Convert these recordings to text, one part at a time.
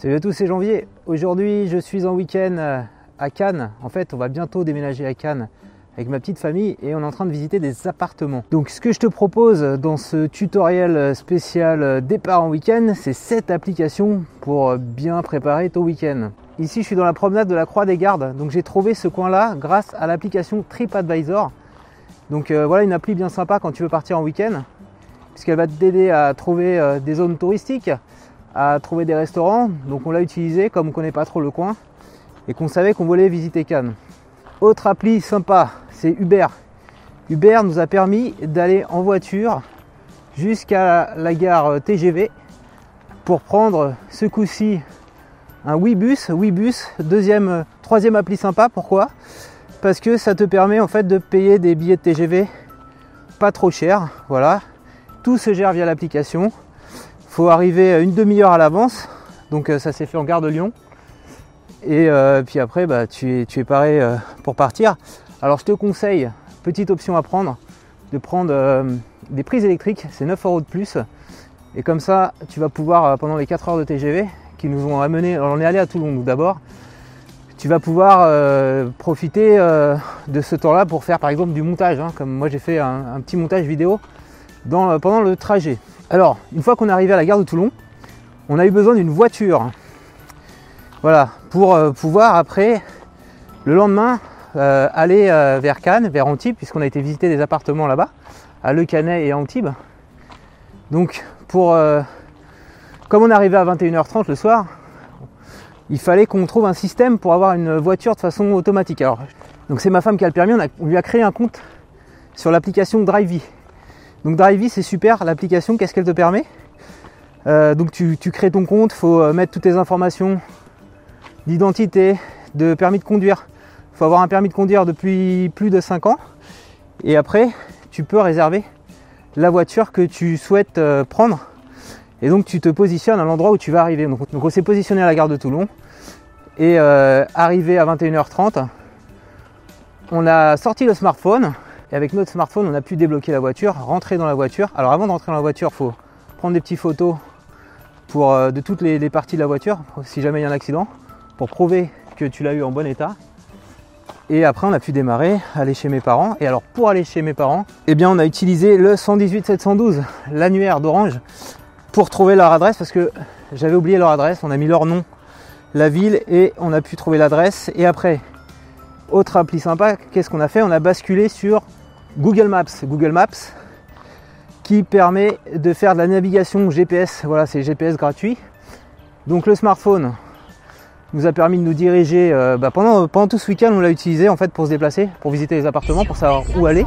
Salut à tous, c'est Janvier. Aujourd'hui, je suis en week-end euh, à Cannes. En fait, on va bientôt déménager à Cannes avec ma petite famille et on est en train de visiter des appartements. Donc, ce que je te propose dans ce tutoriel spécial euh, départ en week-end, c'est cette application pour bien préparer ton week-end. Ici, je suis dans la promenade de la Croix des Gardes. Donc, j'ai trouvé ce coin-là grâce à l'application TripAdvisor. Donc, euh, voilà une appli bien sympa quand tu veux partir en week-end puisqu'elle va t'aider à trouver des zones touristiques, à trouver des restaurants. Donc on l'a utilisé comme on connaît pas trop le coin et qu'on savait qu'on voulait visiter Cannes. Autre appli sympa, c'est Uber. Uber nous a permis d'aller en voiture jusqu'à la gare TGV pour prendre ce coup-ci un Webus. Webus, deuxième, troisième appli sympa. Pourquoi? Parce que ça te permet en fait de payer des billets de TGV pas trop cher. Voilà, tout se gère via l'application faut arriver une demi-heure à l'avance. Donc euh, ça s'est fait en gare de Lyon. Et euh, puis après, bah, tu, es, tu es paré euh, pour partir. Alors je te conseille, petite option à prendre, de prendre des prises électriques, c'est 9 euros de plus. Et comme ça, tu vas pouvoir, pendant les 4 heures de TGV, qui nous ont amené, on est allé à Toulon d'abord, tu vas pouvoir profiter de ce temps-là pour faire par exemple du montage, hein. comme moi j'ai fait un, petit montage vidéo pendant le trajet. Alors, une fois qu'on est arrivé à la gare de Toulon, on a eu besoin d'une voiture. Voilà, pour euh, pouvoir après, le lendemain, euh, aller euh, vers Cannes, vers Antibes, puisqu'on a été visiter des appartements là-bas, à Le Canet et à Antibes. Donc, pour, comme on arrivé à 21h30 le soir, il fallait qu'on trouve un système pour avoir une voiture de façon automatique. Alors, donc c'est ma femme qui a le permis, on, lui a créé un compte sur l'application Drivey. Donc Drivey c'est super, l'application, qu'est-ce qu'elle te permet? Euh, Donc tu, crées ton compte, il faut euh, mettre toutes tes informations d'identité, de permis de conduire. Il faut avoir un permis de conduire depuis plus de 5 ans. Et après, tu peux réserver la voiture que tu souhaites euh, prendre. Et donc tu te positionnes à l'endroit où tu vas arriver. Donc, on s'est positionné à la gare de Toulon. Et arrivé à 21h30, on a sorti le smartphone et avec notre smartphone, on a pu débloquer la voiture, rentrer dans la voiture. Alors avant de rentrer dans la voiture, il faut prendre des petites photos pour, euh, de toutes les, parties de la voiture, si jamais il y a un accident, pour prouver que tu l'as eu en bon état. Et après, on a pu démarrer, aller chez mes parents. Et alors, pour aller chez mes parents, eh bien, on a utilisé le 118 712, l'annuaire d'Orange, pour trouver leur adresse parce que j'avais oublié leur adresse. On a mis leur nom, la ville, et on a pu trouver l'adresse. Et après, autre appli sympa, qu'est-ce qu'on a fait? On a basculé sur Google Maps. Google Maps qui permet de faire de la navigation GPS. Voilà, c'est GPS gratuit. Donc le smartphone nous a permis de nous diriger euh, bah, pendant, tout ce week-end. On l'a utilisé en fait pour se déplacer, pour visiter les appartements, pour savoir où aller.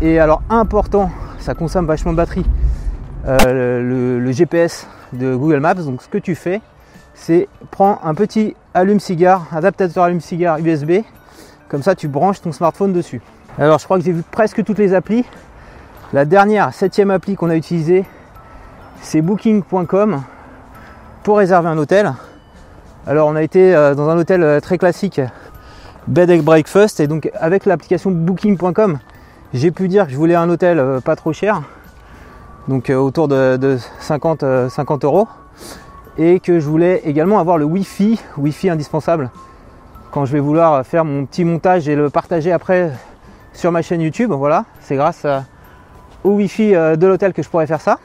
Et alors important, ça consomme vachement de batterie. Euh, le, GPS de Google Maps. Donc ce que tu fais, c'est prends un petit allume-cigare, adaptateur allume-cigare USB. Comme ça, tu branches ton smartphone dessus. Alors, je crois que j'ai vu presque toutes les applis. La dernière, septième appli qu'on a utilisée, c'est booking.com pour réserver un hôtel. Alors, on a été euh, dans un hôtel euh, très classique, Bed and Breakfast, et donc avec l'application booking.com, j'ai pu dire que je voulais un hôtel euh, pas trop cher, donc autour de, 50, 50 euros et que je voulais également avoir le Wi-Fi, Wi-Fi indispensable quand je vais vouloir faire mon petit montage et le partager après sur ma chaîne YouTube. Voilà, c'est grâce au Wi-Fi euh, de l'hôtel que je pourrais faire ça.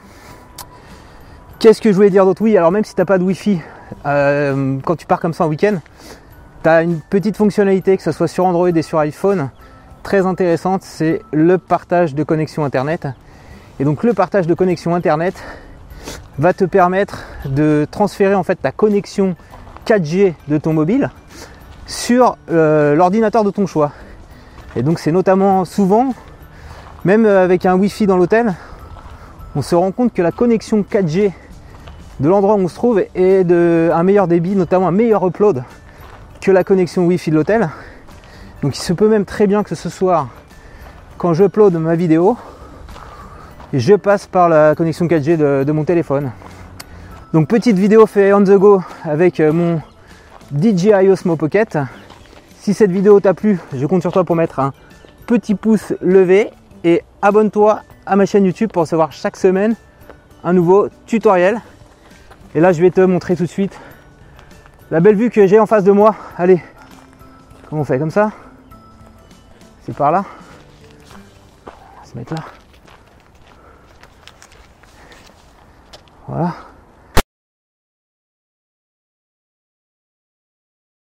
Qu'est-ce que je voulais dire d'autre? Oui, alors même si tu n'as pas de Wi-Fi, euh, quand tu pars comme ça en week-end, tu as une petite fonctionnalité, que ce soit sur Android et sur iPhone, très intéressante, c'est le partage de connexion Internet. Et donc le partage de connexion Internet, va te permettre de transférer en fait ta connexion 4G de ton mobile sur euh, l'ordinateur de ton choix. Et donc c'est notamment souvent, même avec un Wi-Fi dans l'hôtel, on se rend compte que la connexion 4G de l'endroit où on se trouve est de un meilleur débit, notamment un meilleur upload que la connexion Wi-Fi de l'hôtel. Donc il se peut même très bien que ce soir, quand je ma vidéo, je passe par la connexion 4G de, mon téléphone. Donc petite vidéo fait on the go avec euh, mon DJI Osmo Pocket. Si cette vidéo t'a plu, je compte sur toi pour mettre un petit pouce levé et abonne-toi à ma chaîne YouTube pour recevoir chaque semaine un nouveau tutoriel. Et là, je vais te montrer tout de suite la belle vue que j'ai en face de moi. Allez, comment on fait Comme ça? C'est par là. On va se mettre là. Voilà.